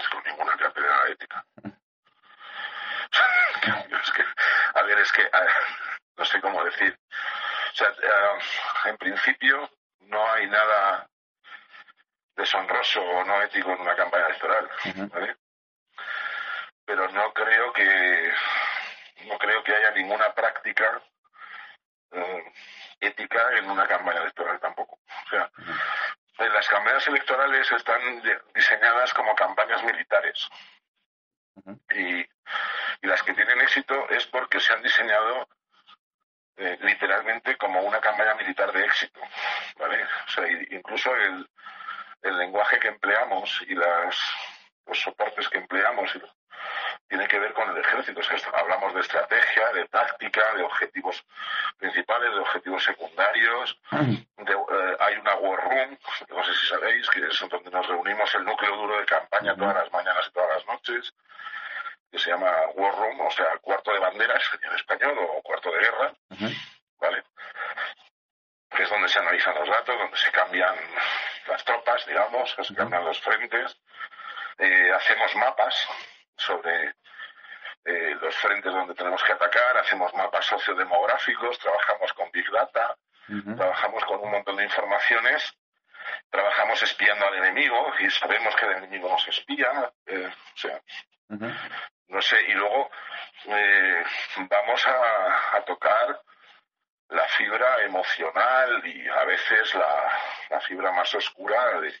No conozco ninguna cátedra ética. es que, a ver, es que, a no sé cómo decir. O sea, eh, en principio no hay nada deshonroso o no ético en una campaña electoral, ¿vale? Pero no creo que no creo que haya ninguna práctica eh, ética en una campaña electoral tampoco. Las campañas electorales están diseñadas como campañas militares. Y, y las que tienen éxito es porque se han diseñado eh, literalmente como una campaña militar de éxito. ¿vale? O sea, incluso el, el lenguaje que empleamos y las, los soportes que empleamos y tiene que ver con el ejército. O sea, esto- hablamos de estrategia, de táctica, de objetivos principales, de objetivos secundarios. No sé si sabéis, que es donde nos reunimos el núcleo duro de campaña todas las mañanas y todas las noches, que se llama war room, o sea, cuarto de banderas en español o cuarto de guerra, ¿vale? Que es donde se analizan los datos, donde se cambian las tropas, digamos, que se cambian los frentes. Eh, hacemos mapas sobre eh, los frentes donde tenemos que atacar, hacemos mapas sociodemográficos, trabajamos con Big Data, trabajamos con un montón de informaciones, trabajamos espiando al enemigo y sabemos que el enemigo nos espía, eh, o sea, no sé, y luego eh, vamos a, a tocar la fibra emocional y a veces la, la fibra más oscura de,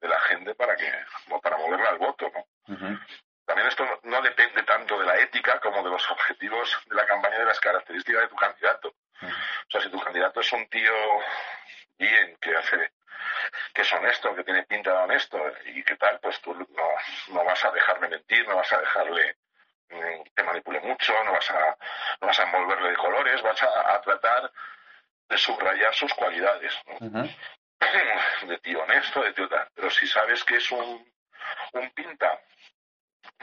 de la gente para que para moverla al voto, ¿no? También esto no, no depende tanto de la ética como de los objetivos de la campaña y de las características de tu candidato. O sea, si tu candidato es un tío que es honesto, que tiene pinta de honesto y qué tal, pues tú no, no vas a dejarle mentir, no vas a dejarle mm, que manipule mucho, no vas a, no vas a envolverle de colores, vas a, a tratar de subrayar sus cualidades. ¿no? de tío honesto, de tío tal. Pero si sabes que es un, un pinta,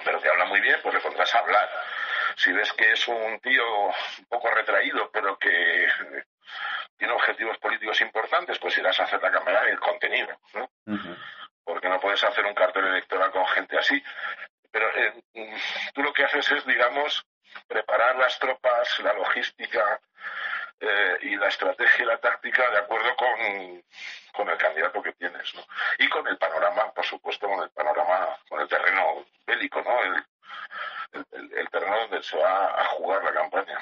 pero te habla muy bien, pues le pondrás a hablar. Si ves que es un tío un poco retraído, pero que importantes, pues irás a hacer la cámara y el contenido, ¿no? Porque no puedes hacer un cartel electoral con gente así. Pero eh, mm, tú lo que haces es, digamos, preparar las tropas, la logística eh, y la estrategia y la táctica de acuerdo con, con el candidato que tienes, ¿no? Y con el panorama, por supuesto, con el panorama, con el terreno bélico, ¿no? El, el- terreno donde se va a jugar la campaña.